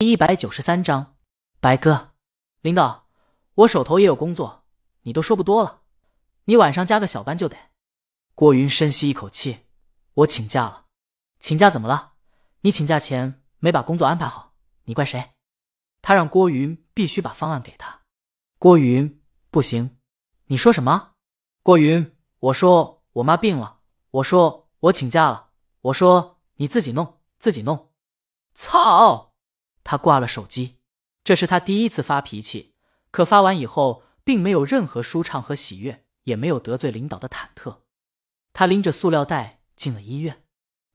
第一百九十三章，白哥，领导，我手头也有工作，你都说不多了，你晚上加个小班就得。郭云深吸一口气，我请假了。请假怎么了？你请假前没把工作安排好，你怪谁？他让郭云必须把方案给他。郭云不行，你说什么？郭云，我说我妈病了，我说我请假了，我说你自己弄，自己弄。操！他挂了手机，这是他第一次发脾气。可发完以后，并没有任何舒畅和喜悦，也没有得罪领导的忐忑。他拎着塑料袋进了医院。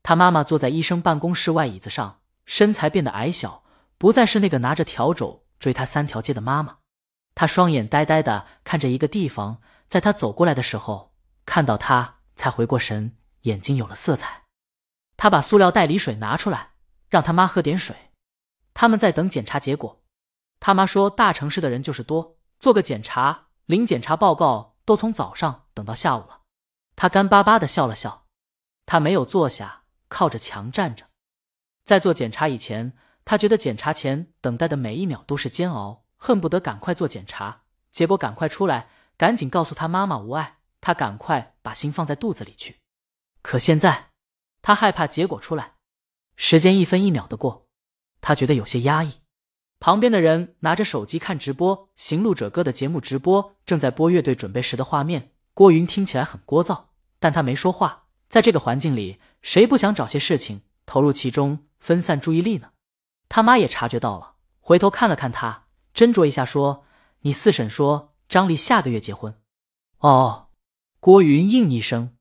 他妈妈坐在医生办公室外椅子上，身材变得矮小，不再是那个拿着笤帚追他三条街的妈妈。他双眼呆呆的看着一个地方，在他走过来的时候，看到他才回过神，眼睛有了色彩。他把塑料袋里水拿出来，让他妈喝点水。他们在等检查结果，他妈说大城市的人就是多，做个检查领检查报告都从早上等到下午了。他干巴巴的笑了笑，他没有坐下，靠着墙站着。在做检查以前，他觉得检查前等待的每一秒都是煎熬，恨不得赶快做检查，结果赶快出来，赶紧告诉他妈妈无碍，他赶快把心放在肚子里去。可现在，他害怕结果出来，时间一分一秒的过。他觉得有些压抑，旁边的人拿着手机看直播，《行路者歌》的节目直播正在播乐队准备时的画面。郭云听起来很聒噪，但他没说话。在这个环境里，谁不想找些事情投入其中，分散注意力呢？他妈也察觉到了，回头看了看他，斟酌一下说：“你四婶说张丽下个月结婚。”哦，郭云应一声。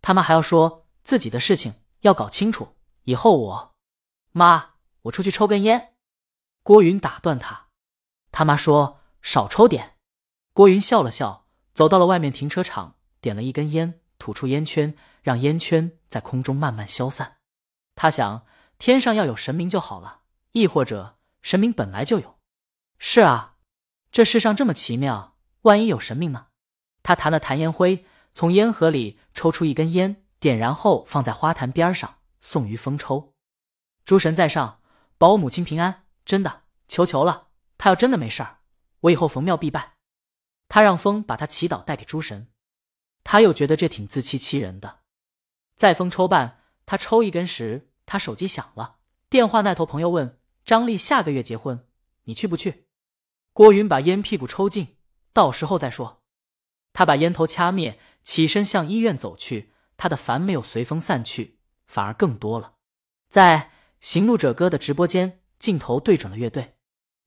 他妈还要说自己的事情要搞清楚，以后我妈。我出去抽根烟，郭云打断他。他妈说少抽点。郭云笑了笑，走到了外面停车场，点了一根烟，吐出烟圈，让烟圈在空中慢慢消散。他想，天上要有神明就好了，亦或者神明本来就有。是啊，这世上这么奇妙，万一有神明呢？他弹了弹烟灰，从烟盒里抽出一根烟，点燃后放在花坛边上，送于风抽。诸神在上。保我母亲平安，真的，求求了！他要真的没事儿，我以后逢庙必拜。他让风把他祈祷带给诸神，他又觉得这挺自欺欺人的。在风抽半，他抽一根时，他手机响了，电话那头朋友问张丽下个月结婚，你去不去？郭云把烟屁股抽尽，到时候再说。他把烟头掐灭，起身向医院走去。他的烦没有随风散去，反而更多了，在。行路者歌的直播间镜头对准了乐队，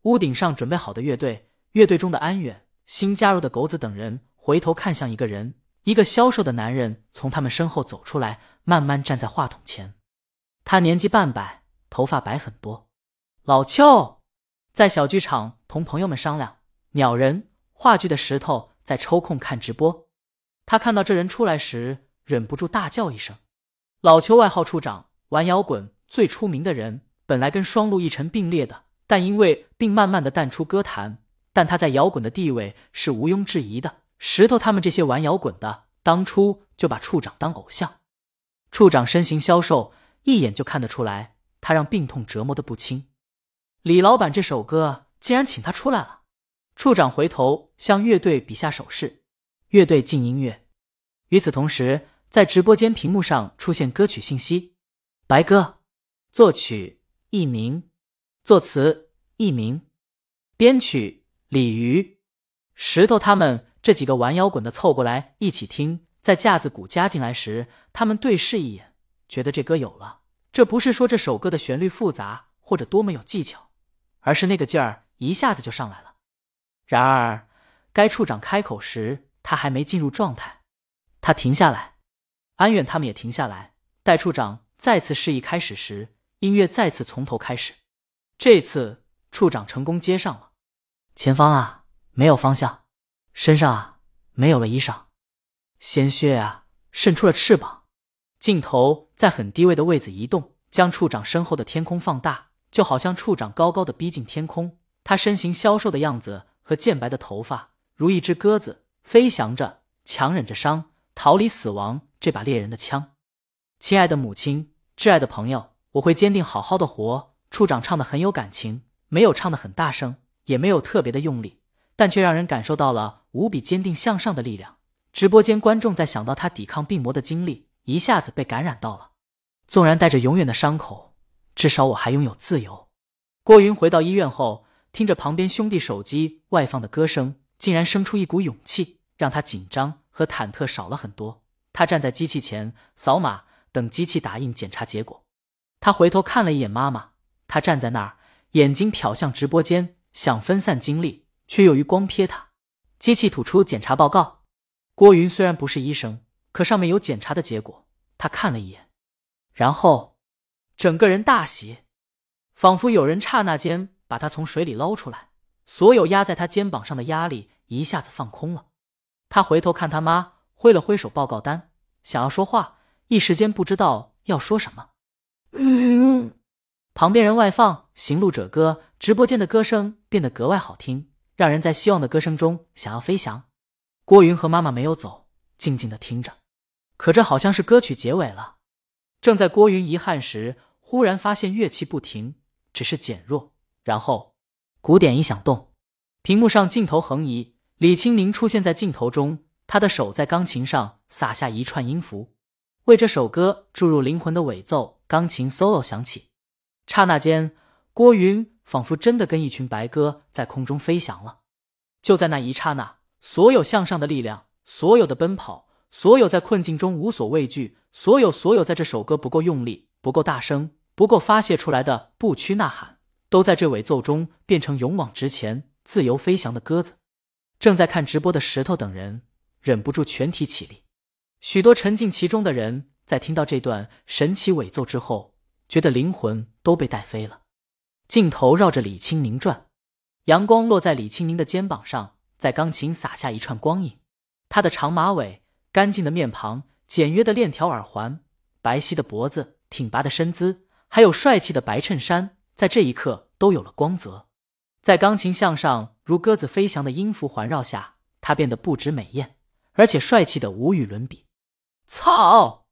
屋顶上准备好的乐队，乐队中的安远、新加入的狗子等人回头看向一个人，一个消瘦的男人从他们身后走出来，慢慢站在话筒前。他年纪半百，头发白很多。老邱在小剧场同朋友们商量，鸟人话剧的石头在抽空看直播。他看到这人出来时，忍不住大叫一声。老邱外号处长，玩摇滚。最出名的人本来跟双鹿一成并列的，但因为并慢慢的淡出歌坛，但他在摇滚的地位是毋庸置疑的。石头他们这些玩摇滚的，当初就把处长当偶像。处长身形消瘦，一眼就看得出来，他让病痛折磨的不轻。李老板这首歌竟然请他出来了。处长回头向乐队比下手势，乐队进音乐。与此同时，在直播间屏幕上出现歌曲信息：白鸽。作曲佚名，作词佚名，编曲李鱼。石头他们这几个玩摇滚的凑过来一起听，在架子鼓加进来时，他们对视一眼，觉得这歌有了。这不是说这首歌的旋律复杂或者多么有技巧，而是那个劲儿一下子就上来了。然而，该处长开口时，他还没进入状态，他停下来，安远他们也停下来。待处长再次示意开始时。音乐再次从头开始，这次处长成功接上了。前方啊，没有方向；身上啊，没有了衣裳；鲜血啊，渗出了翅膀。镜头在很低位的位置移动，将处长身后的天空放大，就好像处长高高的逼近天空。他身形消瘦的样子和渐白的头发，如一只鸽子飞翔着，强忍着伤，逃离死亡这把猎人的枪。亲爱的母亲，挚爱的朋友。我会坚定好好的活，处长唱的很有感情，没有唱的很大声，也没有特别的用力，但却让人感受到了无比坚定向上的力量。直播间观众在想到他抵抗病魔的经历，一下子被感染到了。纵然带着永远的伤口，至少我还拥有自由。郭云回到医院后，听着旁边兄弟手机外放的歌声，竟然生出一股勇气，让他紧张和忐忑少了很多。他站在机器前扫码，等机器打印检查结果。他回头看了一眼妈妈，他站在那儿，眼睛瞟向直播间，想分散精力，却又余光瞥他。机器吐出检查报告。郭云虽然不是医生，可上面有检查的结果，他看了一眼，然后整个人大喜，仿佛有人刹那间把他从水里捞出来，所有压在他肩膀上的压力一下子放空了。他回头看他妈，挥了挥手报告单，想要说话，一时间不知道要说什么。嗯，旁边人外放《行路者歌》，直播间的歌声变得格外好听，让人在希望的歌声中想要飞翔。郭云和妈妈没有走，静静的听着。可这好像是歌曲结尾了。正在郭云遗憾时，忽然发现乐器不停，只是减弱，然后鼓点一响动，屏幕上镜头横移，李青宁出现在镜头中，他的手在钢琴上撒下一串音符，为这首歌注入灵魂的尾奏。钢琴 solo 响起，刹那间，郭云仿佛真的跟一群白鸽在空中飞翔了。就在那一刹那，所有向上的力量，所有的奔跑，所有在困境中无所畏惧，所有所有在这首歌不够用力、不够大声、不够发泄出来的不屈呐喊，都在这尾奏中变成勇往直前、自由飞翔的鸽子。正在看直播的石头等人忍不住全体起立，许多沉浸其中的人。在听到这段神奇尾奏之后，觉得灵魂都被带飞了。镜头绕着李青宁转，阳光落在李青宁的肩膀上，在钢琴洒下一串光影。她的长马尾、干净的面庞、简约的链条耳环、白皙的脖子、挺拔的身姿，还有帅气的白衬衫，在这一刻都有了光泽。在钢琴向上如鸽子飞翔的音符环绕下，他变得不止美艳，而且帅气的无与伦比。操！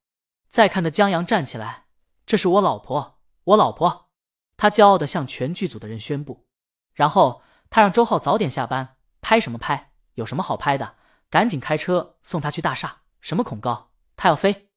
再看的江阳站起来，这是我老婆，我老婆。他骄傲的向全剧组的人宣布，然后他让周浩早点下班。拍什么拍？有什么好拍的？赶紧开车送他去大厦。什么恐高？他要飞。